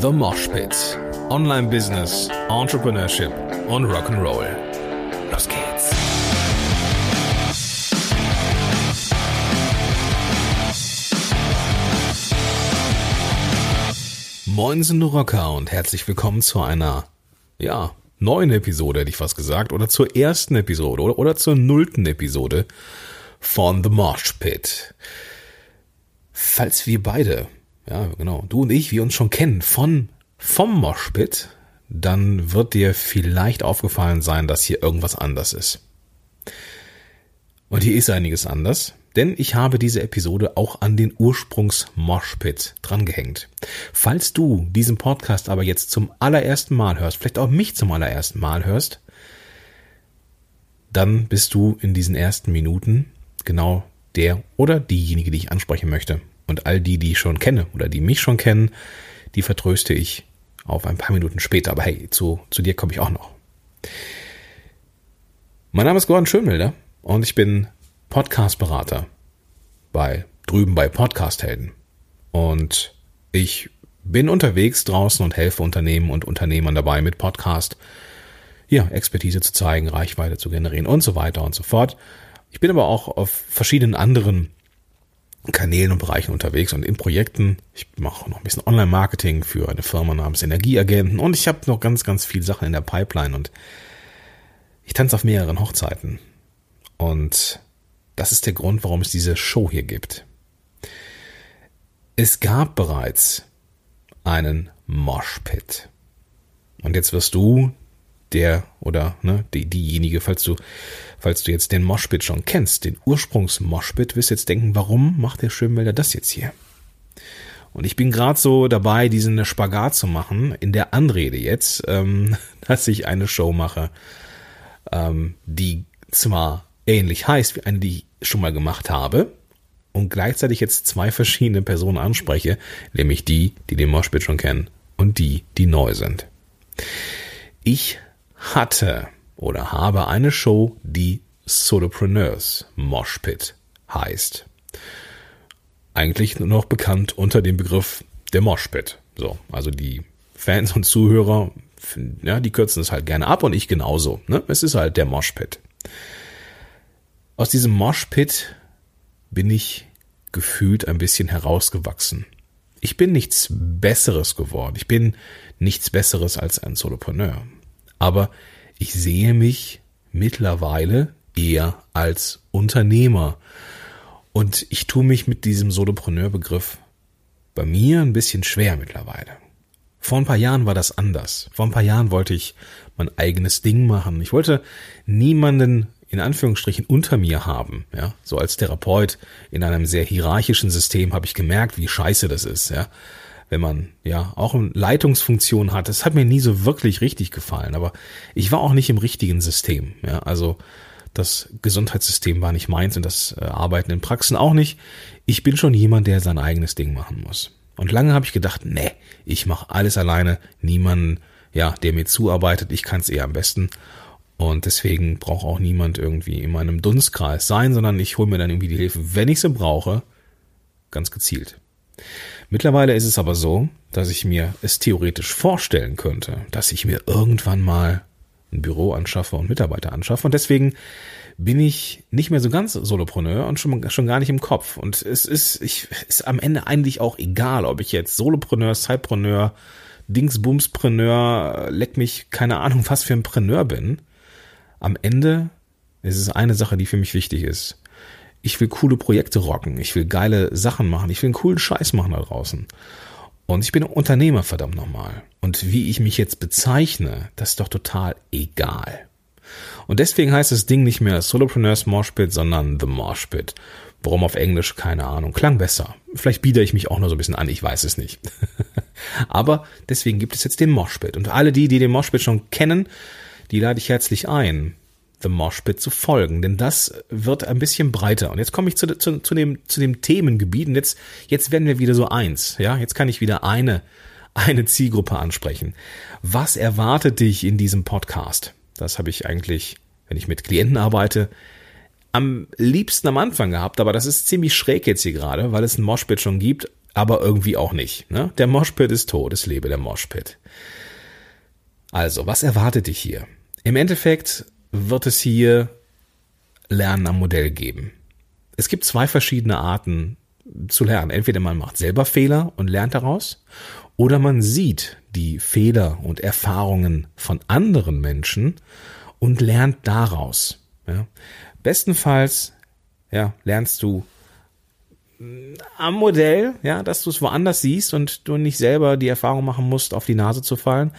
The Mosh Pit. Online Business, Entrepreneurship und Rock'n'Roll. Los geht's. Moinsen du Rocker und herzlich willkommen zu einer, ja, neuen Episode, hätte ich fast gesagt, oder zur ersten Episode oder, oder zur nullten Episode von The Mosh Pit. Falls wir beide ja, genau, du und ich, wir uns schon kennen von vom Moshpit, dann wird dir vielleicht aufgefallen sein, dass hier irgendwas anders ist. Und hier ist einiges anders, denn ich habe diese Episode auch an den Ursprungs Moshpit drangehängt. Falls du diesen Podcast aber jetzt zum allerersten Mal hörst, vielleicht auch mich zum allerersten Mal hörst, dann bist du in diesen ersten Minuten genau der oder diejenige, die ich ansprechen möchte. Und all die, die ich schon kenne oder die mich schon kennen, die vertröste ich auf ein paar Minuten später. Aber hey, zu, zu dir komme ich auch noch. Mein Name ist Gordon Schönwilder und ich bin Podcast-Berater bei drüben bei Podcast-Helden. Und ich bin unterwegs draußen und helfe Unternehmen und Unternehmern dabei, mit Podcast ja, Expertise zu zeigen, Reichweite zu generieren und so weiter und so fort. Ich bin aber auch auf verschiedenen anderen Kanälen und Bereichen unterwegs und in Projekten. Ich mache noch ein bisschen Online-Marketing für eine Firma namens Energieagenten und ich habe noch ganz, ganz viele Sachen in der Pipeline und ich tanze auf mehreren Hochzeiten. Und das ist der Grund, warum es diese Show hier gibt. Es gab bereits einen Moshpit. Und jetzt wirst du der oder ne, die, diejenige, falls du, falls du jetzt den Moshpit schon kennst, den Ursprungs-Moshpit, wirst jetzt denken, warum macht der Schönwälder das jetzt hier? Und ich bin gerade so dabei, diesen Spagat zu machen, in der Anrede jetzt, ähm, dass ich eine Show mache, ähm, die zwar ähnlich heißt wie eine, die ich schon mal gemacht habe, und gleichzeitig jetzt zwei verschiedene Personen anspreche, nämlich die, die den Moshpit schon kennen und die, die neu sind. Ich hatte oder habe eine Show, die Solopreneurs Moshpit heißt. Eigentlich nur noch bekannt unter dem Begriff der Moshpit. So, also die Fans und Zuhörer, ja, die kürzen es halt gerne ab und ich genauso. Ne? Es ist halt der Moshpit. Aus diesem Moshpit bin ich gefühlt ein bisschen herausgewachsen. Ich bin nichts Besseres geworden. Ich bin nichts Besseres als ein Solopreneur aber ich sehe mich mittlerweile eher als Unternehmer. Und ich tue mich mit diesem Solopreneur-Begriff bei mir ein bisschen schwer mittlerweile. Vor ein paar Jahren war das anders. Vor ein paar Jahren wollte ich mein eigenes Ding machen. Ich wollte niemanden in Anführungsstrichen unter mir haben. Ja, so als Therapeut in einem sehr hierarchischen System habe ich gemerkt, wie scheiße das ist. Ja, wenn man ja auch eine Leitungsfunktion hat. Das hat mir nie so wirklich richtig gefallen, aber ich war auch nicht im richtigen System. Ja, also das Gesundheitssystem war nicht meins und das äh, Arbeiten in Praxen auch nicht. Ich bin schon jemand, der sein eigenes Ding machen muss. Und lange habe ich gedacht, nee, ich mache alles alleine, niemanden, ja, der mir zuarbeitet, ich kann es eher am besten. Und deswegen braucht auch niemand irgendwie in meinem Dunstkreis sein, sondern ich hole mir dann irgendwie die Hilfe, wenn ich sie brauche, ganz gezielt. Mittlerweile ist es aber so, dass ich mir es theoretisch vorstellen könnte, dass ich mir irgendwann mal ein Büro anschaffe und Mitarbeiter anschaffe. Und deswegen bin ich nicht mehr so ganz Solopreneur und schon, schon gar nicht im Kopf. Und es ist, ich, ist am Ende eigentlich auch egal, ob ich jetzt Solopreneur, Sidepreneur, Dingsbumspreneur, leck mich, keine Ahnung, was für ein Preneur bin. Am Ende ist es eine Sache, die für mich wichtig ist ich will coole Projekte rocken, ich will geile Sachen machen, ich will einen coolen Scheiß machen da draußen. Und ich bin Unternehmer, verdammt nochmal. Und wie ich mich jetzt bezeichne, das ist doch total egal. Und deswegen heißt das Ding nicht mehr Solopreneurs Moshpit, sondern The Moshpit. Warum auf Englisch? Keine Ahnung. Klang besser. Vielleicht biete ich mich auch nur so ein bisschen an, ich weiß es nicht. Aber deswegen gibt es jetzt den Moshpit. Und alle die, die den Moshpit schon kennen, die lade ich herzlich ein, The Moshpit zu folgen, denn das wird ein bisschen breiter. Und jetzt komme ich zu, zu, zu, dem, zu dem Themengebiet und jetzt, jetzt werden wir wieder so eins. Ja, jetzt kann ich wieder eine, eine Zielgruppe ansprechen. Was erwartet dich in diesem Podcast? Das habe ich eigentlich, wenn ich mit Klienten arbeite, am liebsten am Anfang gehabt, aber das ist ziemlich schräg jetzt hier gerade, weil es ein Moshpit schon gibt. aber irgendwie auch nicht. Ne? Der Moshpit ist tot, es lebe der Moshpit. Also, was erwartet dich hier? Im Endeffekt wird es hier Lernen am Modell geben. Es gibt zwei verschiedene Arten zu lernen. Entweder man macht selber Fehler und lernt daraus, oder man sieht die Fehler und Erfahrungen von anderen Menschen und lernt daraus. Ja. Bestenfalls ja, lernst du am Modell, ja, dass du es woanders siehst und du nicht selber die Erfahrung machen musst, auf die Nase zu fallen.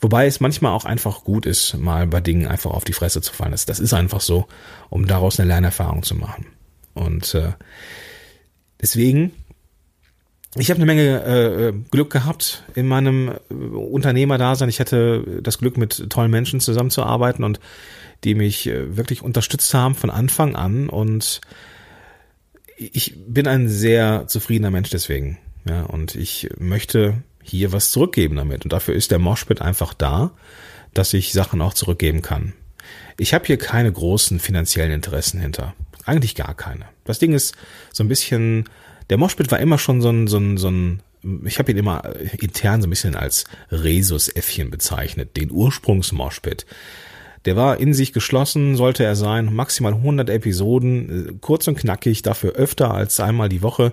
Wobei es manchmal auch einfach gut ist, mal bei Dingen einfach auf die Fresse zu fallen. Das, das ist einfach so, um daraus eine Lernerfahrung zu machen. Und äh, deswegen, ich habe eine Menge äh, Glück gehabt in meinem äh, Unternehmerdasein. Ich hatte das Glück, mit tollen Menschen zusammenzuarbeiten und die mich äh, wirklich unterstützt haben von Anfang an und ich bin ein sehr zufriedener Mensch deswegen. Ja, und ich möchte hier was zurückgeben damit. Und dafür ist der Moshpit einfach da, dass ich Sachen auch zurückgeben kann. Ich habe hier keine großen finanziellen Interessen hinter. Eigentlich gar keine. Das Ding ist so ein bisschen, der Moshpit war immer schon so ein, so ein, so ein ich habe ihn immer intern so ein bisschen als Resus-Äffchen bezeichnet, den Ursprungs-Moshpit. Der war in sich geschlossen, sollte er sein, maximal 100 Episoden, äh, kurz und knackig, dafür öfter als einmal die Woche.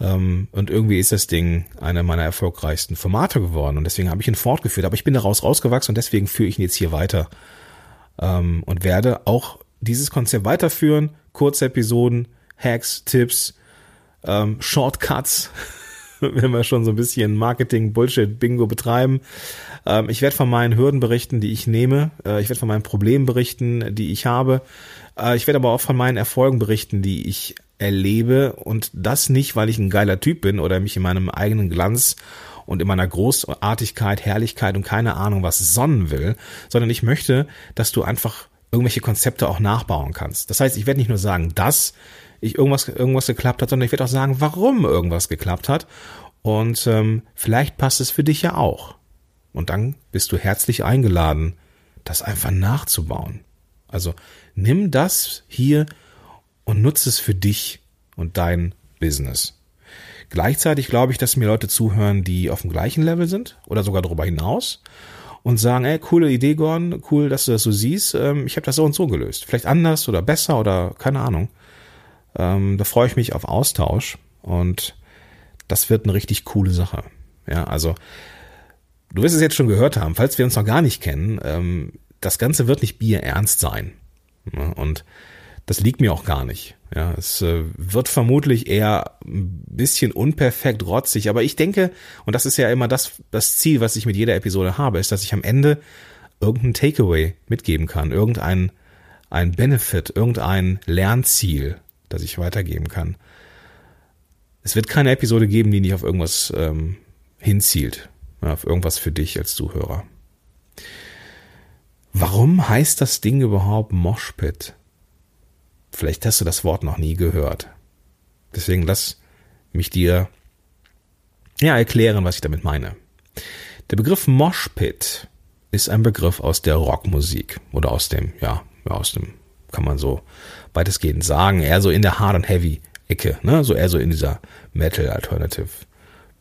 Ähm, und irgendwie ist das Ding einer meiner erfolgreichsten Formate geworden und deswegen habe ich ihn fortgeführt. Aber ich bin daraus rausgewachsen und deswegen führe ich ihn jetzt hier weiter ähm, und werde auch dieses Konzept weiterführen. Kurze Episoden, Hacks, Tipps, ähm, Shortcuts, wenn wir schon so ein bisschen Marketing-Bullshit-Bingo betreiben. Ähm, ich werde von meinen Hürden berichten, die ich nehme. Äh, ich werde von meinen Problemen berichten, die ich habe. Äh, ich werde aber auch von meinen Erfolgen berichten, die ich erlebe. Und das nicht, weil ich ein geiler Typ bin oder mich in meinem eigenen Glanz und in meiner Großartigkeit, Herrlichkeit und keine Ahnung was sonnen will, sondern ich möchte, dass du einfach irgendwelche Konzepte auch nachbauen kannst. Das heißt, ich werde nicht nur sagen, dass ich irgendwas, irgendwas geklappt hat, sondern ich werde auch sagen, warum irgendwas geklappt hat. Und ähm, vielleicht passt es für dich ja auch. Und dann bist du herzlich eingeladen, das einfach nachzubauen. Also nimm das hier und nutze es für dich und dein Business. Gleichzeitig glaube ich, dass mir Leute zuhören, die auf dem gleichen Level sind oder sogar darüber hinaus und sagen, ey, coole Idee, Gordon, cool, dass du das so siehst. Ähm, ich habe das so und so gelöst. Vielleicht anders oder besser oder keine Ahnung. Ähm, da freue ich mich auf Austausch und das wird eine richtig coole Sache. Ja, also Du wirst es jetzt schon gehört haben, falls wir uns noch gar nicht kennen, ähm, das Ganze wird nicht bierernst sein. Ja, und das liegt mir auch gar nicht. Ja, es äh, wird vermutlich eher ein bisschen unperfekt rotzig, aber ich denke, und das ist ja immer das, das Ziel, was ich mit jeder Episode habe, ist, dass ich am Ende irgendein Takeaway mitgeben kann, irgendein ein Benefit, irgendein Lernziel, das ich weitergeben kann. Es wird keine Episode geben, die nicht auf irgendwas ähm, hinzielt auf irgendwas für dich als Zuhörer. Warum heißt das Ding überhaupt Moshpit? Vielleicht hast du das Wort noch nie gehört. Deswegen lass mich dir ja erklären, was ich damit meine. Der Begriff Moshpit ist ein Begriff aus der Rockmusik oder aus dem, ja, aus dem, kann man so weitestgehend sagen, eher so in der Hard and Heavy Ecke, ne, so eher so in dieser Metal Alternative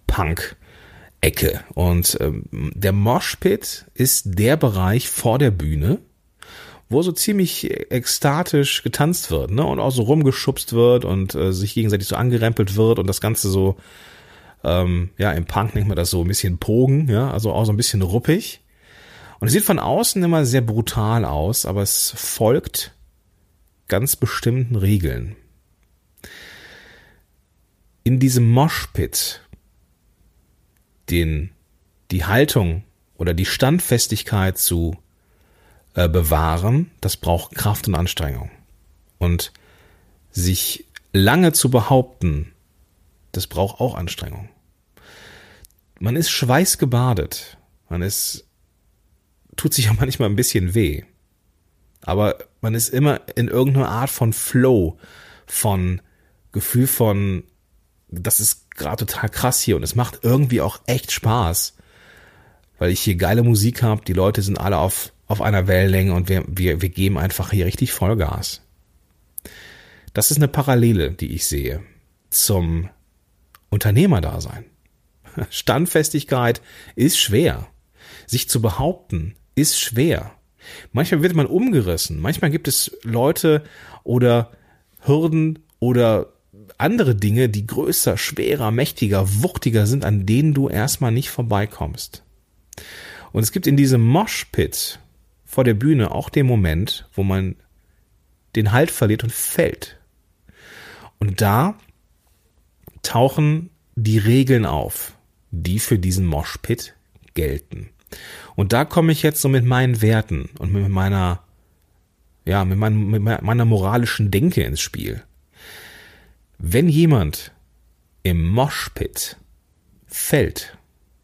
Punk Ecke. Und ähm, der Moshpit ist der Bereich vor der Bühne, wo so ziemlich ekstatisch getanzt wird, ne? Und auch so rumgeschubst wird und äh, sich gegenseitig so angerempelt wird und das Ganze so, ähm, ja, im Punk nennt man das so ein bisschen Pogen, ja, also auch so ein bisschen ruppig. Und es sieht von außen immer sehr brutal aus, aber es folgt ganz bestimmten Regeln. In diesem Moshpit den, die Haltung oder die Standfestigkeit zu äh, bewahren, das braucht Kraft und Anstrengung. Und sich lange zu behaupten, das braucht auch Anstrengung. Man ist schweißgebadet. Man ist, tut sich auch manchmal ein bisschen weh. Aber man ist immer in irgendeiner Art von Flow, von Gefühl von, das ist gerade total krass hier und es macht irgendwie auch echt Spaß, weil ich hier geile Musik habe, die Leute sind alle auf, auf einer Wellenlänge und wir, wir, wir geben einfach hier richtig Vollgas. Das ist eine Parallele, die ich sehe zum Unternehmerdasein. Standfestigkeit ist schwer. Sich zu behaupten ist schwer. Manchmal wird man umgerissen. Manchmal gibt es Leute oder Hürden oder andere Dinge, die größer, schwerer, mächtiger, wuchtiger sind, an denen du erstmal nicht vorbeikommst. Und es gibt in diesem Moshpit vor der Bühne auch den Moment, wo man den Halt verliert und fällt. Und da tauchen die Regeln auf, die für diesen Moshpit gelten. Und da komme ich jetzt so mit meinen Werten und mit meiner, ja, mit, mein, mit meiner moralischen Denke ins Spiel. Wenn jemand im Moshpit fällt,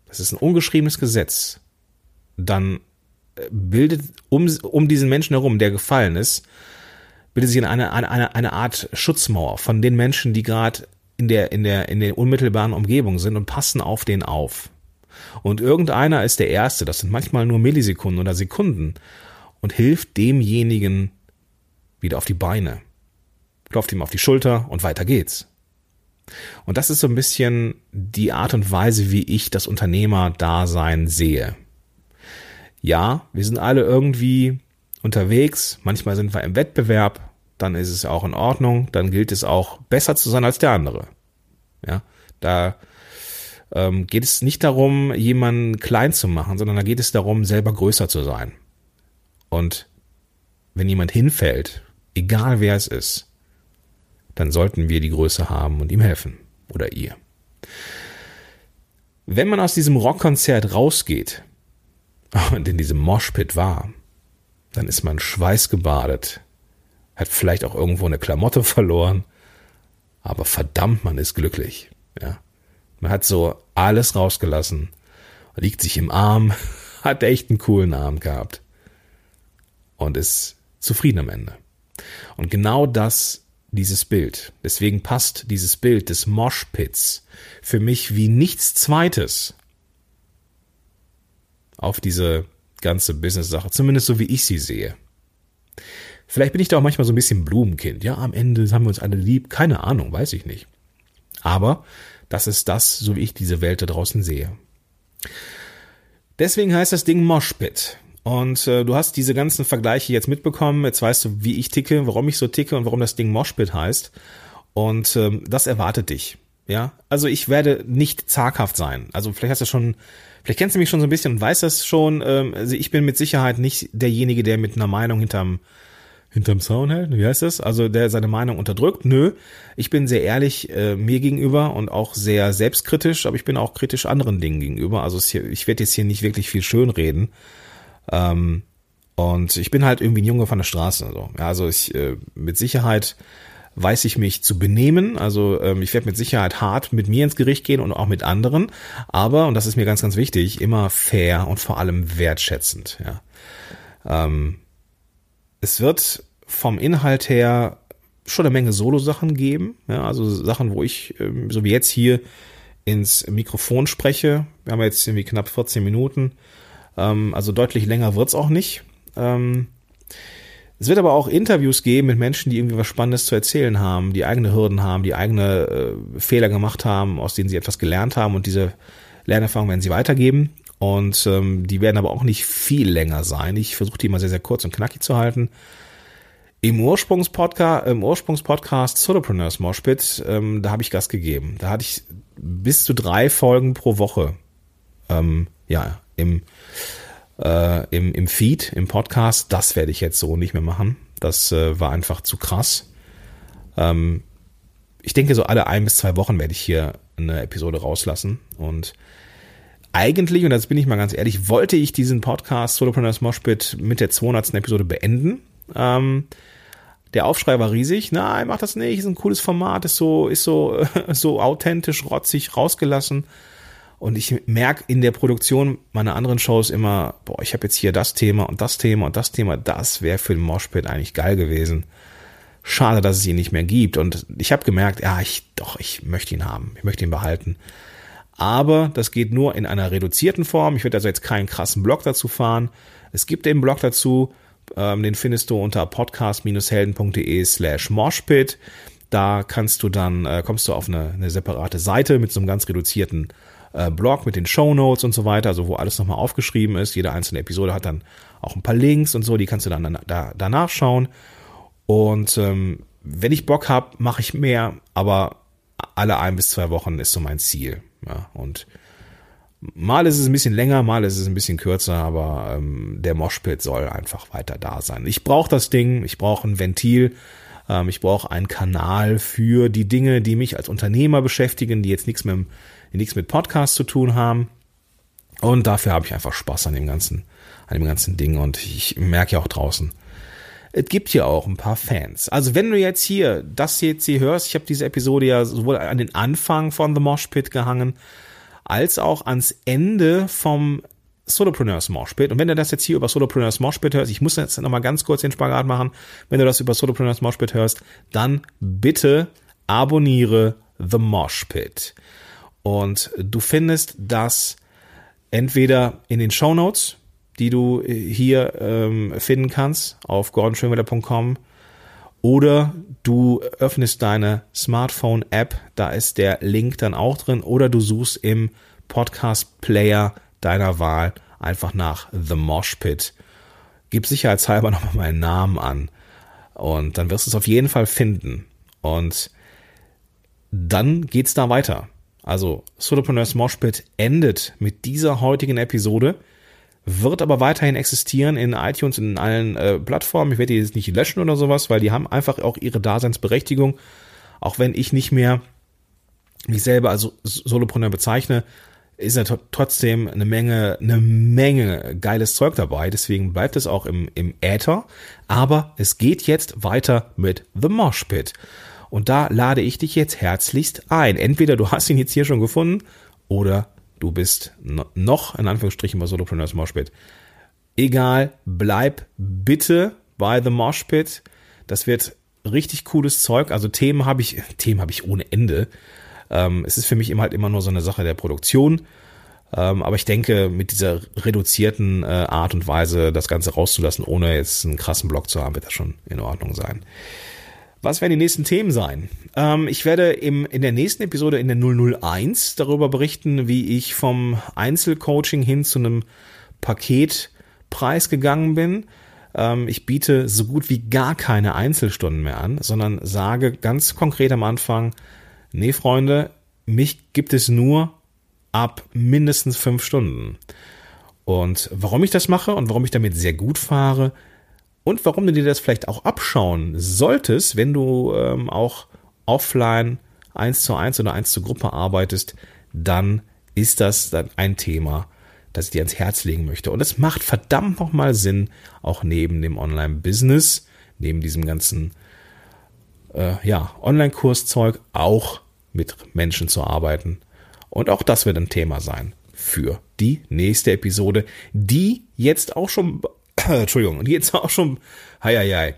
das ist ein ungeschriebenes Gesetz, dann äh, bildet um, um diesen Menschen herum, der gefallen ist, bildet sich eine, eine, eine, Art Schutzmauer von den Menschen, die gerade in der, in der, in der unmittelbaren Umgebung sind und passen auf den auf. Und irgendeiner ist der Erste, das sind manchmal nur Millisekunden oder Sekunden, und hilft demjenigen wieder auf die Beine, klopft ihm auf die Schulter und weiter geht's. Und das ist so ein bisschen die Art und Weise, wie ich das Unternehmerdasein sehe. Ja, wir sind alle irgendwie unterwegs, manchmal sind wir im Wettbewerb, dann ist es auch in Ordnung, dann gilt es auch besser zu sein als der andere. Ja, da ähm, geht es nicht darum, jemanden klein zu machen, sondern da geht es darum, selber größer zu sein. Und wenn jemand hinfällt, egal wer es ist, dann sollten wir die Größe haben und ihm helfen. Oder ihr. Wenn man aus diesem Rockkonzert rausgeht und in diesem Moshpit war, dann ist man schweißgebadet, hat vielleicht auch irgendwo eine Klamotte verloren, aber verdammt, man ist glücklich. Ja. Man hat so alles rausgelassen, liegt sich im Arm, hat echt einen coolen Abend gehabt und ist zufrieden am Ende. Und genau das, dieses Bild, deswegen passt dieses Bild des Moshpits für mich wie nichts zweites auf diese ganze Business-Sache, zumindest so wie ich sie sehe. Vielleicht bin ich da auch manchmal so ein bisschen Blumenkind. Ja, am Ende haben wir uns alle lieb. Keine Ahnung, weiß ich nicht. Aber das ist das, so wie ich diese Welt da draußen sehe. Deswegen heißt das Ding Moshpit. Und äh, du hast diese ganzen Vergleiche jetzt mitbekommen. Jetzt weißt du, wie ich ticke, warum ich so ticke und warum das Ding Moshpit heißt. Und ähm, das erwartet dich. Ja, also ich werde nicht zaghaft sein. Also vielleicht hast du schon, vielleicht kennst du mich schon so ein bisschen und weißt das schon. Ähm, also ich bin mit Sicherheit nicht derjenige, der mit einer Meinung hinterm hinterm Zaun hält, wie heißt das? Also der seine Meinung unterdrückt. Nö, ich bin sehr ehrlich äh, mir gegenüber und auch sehr selbstkritisch, aber ich bin auch kritisch anderen Dingen gegenüber. Also hier, ich werde jetzt hier nicht wirklich viel schönreden. Ähm, und ich bin halt irgendwie ein Junge von der Straße. Also, ja, also ich äh, mit Sicherheit weiß ich mich zu benehmen. Also ähm, ich werde mit Sicherheit hart mit mir ins Gericht gehen und auch mit anderen. Aber, und das ist mir ganz, ganz wichtig, immer fair und vor allem wertschätzend. Ja. Ähm, es wird vom Inhalt her schon eine Menge Solo-Sachen geben, ja, also Sachen, wo ich, ähm, so wie jetzt hier, ins Mikrofon spreche. Wir haben jetzt irgendwie knapp 14 Minuten, ähm, also deutlich länger wird's auch nicht. Ähm, es wird aber auch Interviews geben mit Menschen, die irgendwie was Spannendes zu erzählen haben, die eigene Hürden haben, die eigene äh, Fehler gemacht haben, aus denen sie etwas gelernt haben und diese Lernerfahrung werden sie weitergeben. Und ähm, die werden aber auch nicht viel länger sein. Ich versuche die immer sehr, sehr kurz und knackig zu halten. Im Ursprungspodcast, im Ursprungspodcast Solopreneurs Moshpit, ähm, da habe ich Gas gegeben. Da hatte ich bis zu drei Folgen pro Woche. Ähm, ja, im, äh, im, im Feed, im Podcast. Das werde ich jetzt so nicht mehr machen. Das äh, war einfach zu krass. Ähm, ich denke, so alle ein bis zwei Wochen werde ich hier eine Episode rauslassen. Und eigentlich, und das bin ich mal ganz ehrlich, wollte ich diesen Podcast Solopreneurs Moshpit mit der 200. Episode beenden. Ähm, der Aufschrei war riesig. Nein, mach das nicht. Ist ein cooles Format. Ist so, ist so, so authentisch, rotzig, rausgelassen. Und ich merke in der Produktion meiner anderen Shows immer, boah, ich habe jetzt hier das Thema und das Thema und das Thema. Das wäre für den Moshpit eigentlich geil gewesen. Schade, dass es ihn nicht mehr gibt. Und ich habe gemerkt, ja, ich, doch, ich möchte ihn haben. Ich möchte ihn behalten aber das geht nur in einer reduzierten Form. Ich werde also jetzt keinen krassen Blog dazu fahren. Es gibt den Blog dazu, ähm, den findest du unter podcast-helden.de slash moshpit. Da kannst du dann, äh, kommst du auf eine, eine separate Seite mit so einem ganz reduzierten äh, Blog mit den Show Notes und so weiter, also wo alles nochmal aufgeschrieben ist. Jede einzelne Episode hat dann auch ein paar Links und so, die kannst du dann da, da nachschauen. Und ähm, wenn ich Bock habe, mache ich mehr, aber alle ein bis zwei Wochen ist so mein Ziel. Ja, und mal ist es ein bisschen länger, mal ist es ein bisschen kürzer, aber ähm, der Moshpit soll einfach weiter da sein. Ich brauche das Ding, ich brauche ein Ventil, ähm, ich brauche einen Kanal für die Dinge, die mich als Unternehmer beschäftigen, die jetzt nichts mit, nichts mit Podcast zu tun haben. Und dafür habe ich einfach Spaß an dem ganzen, an dem ganzen Ding. Und ich merke ja auch draußen, es gibt hier auch ein paar Fans. Also wenn du jetzt hier das jetzt hier hörst, ich habe diese Episode ja sowohl an den Anfang von The Mosh Pit gehangen, als auch ans Ende vom Solopreneurs Moshpit. Und wenn du das jetzt hier über Solopreneurs Moshpit hörst, ich muss jetzt nochmal ganz kurz den Spagat machen, wenn du das über Solopreneurs Moshpit hörst, dann bitte abonniere The Moshpit. Und du findest das entweder in den Show Notes, die du hier ähm, finden kannst auf gordonschönwetter.com oder du öffnest deine Smartphone-App, da ist der Link dann auch drin, oder du suchst im Podcast-Player deiner Wahl einfach nach The Mosh Pit. Gib sicherheitshalber nochmal meinen Namen an und dann wirst du es auf jeden Fall finden. Und dann geht's da weiter. Also Solopreneurs Mosh Pit endet mit dieser heutigen Episode wird aber weiterhin existieren in iTunes in allen äh, Plattformen. Ich werde die jetzt nicht löschen oder sowas, weil die haben einfach auch ihre Daseinsberechtigung. Auch wenn ich nicht mehr mich selber als Solopreneur bezeichne, ist ja trotzdem eine Menge, eine Menge geiles Zeug dabei. Deswegen bleibt es auch im, im Äther. Aber es geht jetzt weiter mit The Mosh Pit. Und da lade ich dich jetzt herzlichst ein. Entweder du hast ihn jetzt hier schon gefunden oder du bist noch in Anführungsstrichen bei Solopreneurs Moshpit. Egal, bleib bitte bei The Moshpit. Das wird richtig cooles Zeug. Also Themen habe ich, Themen habe ich ohne Ende. Ähm, es ist für mich immer halt immer nur so eine Sache der Produktion. Ähm, aber ich denke, mit dieser reduzierten äh, Art und Weise das Ganze rauszulassen, ohne jetzt einen krassen Block zu haben, wird das schon in Ordnung sein. Was werden die nächsten Themen sein? Ähm, ich werde im, in der nächsten Episode in der 001 darüber berichten, wie ich vom Einzelcoaching hin zu einem Paketpreis gegangen bin. Ähm, ich biete so gut wie gar keine Einzelstunden mehr an, sondern sage ganz konkret am Anfang, nee Freunde, mich gibt es nur ab mindestens fünf Stunden. Und warum ich das mache und warum ich damit sehr gut fahre, und warum du dir das vielleicht auch abschauen solltest, wenn du ähm, auch offline eins zu eins oder eins zur Gruppe arbeitest, dann ist das dann ein Thema, das ich dir ans Herz legen möchte. Und es macht verdammt nochmal Sinn, auch neben dem Online-Business, neben diesem ganzen äh, ja, Online-Kurszeug auch mit Menschen zu arbeiten. Und auch das wird ein Thema sein für die nächste Episode, die jetzt auch schon Entschuldigung, die jetzt auch schon, hei, hei, hei,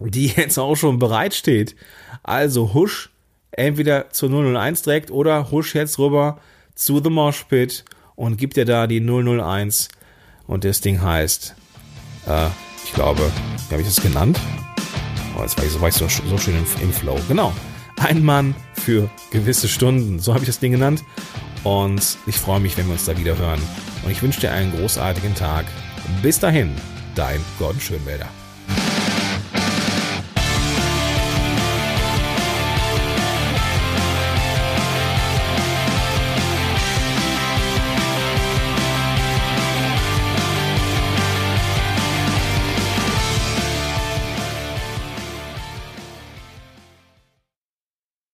die jetzt auch schon bereitsteht. Also husch entweder zu 001 direkt oder husch jetzt rüber zu The Mosh Pit und gib dir da die 001 und das Ding heißt, äh, ich glaube, wie habe ich das genannt? Oh, jetzt war ich so, war ich so, so schön im, im Flow. Genau. Ein Mann für gewisse Stunden. So habe ich das Ding genannt. Und ich freue mich, wenn wir uns da wieder hören. Und ich wünsche dir einen großartigen Tag. Bis dahin, dein Gordon Schönwälder.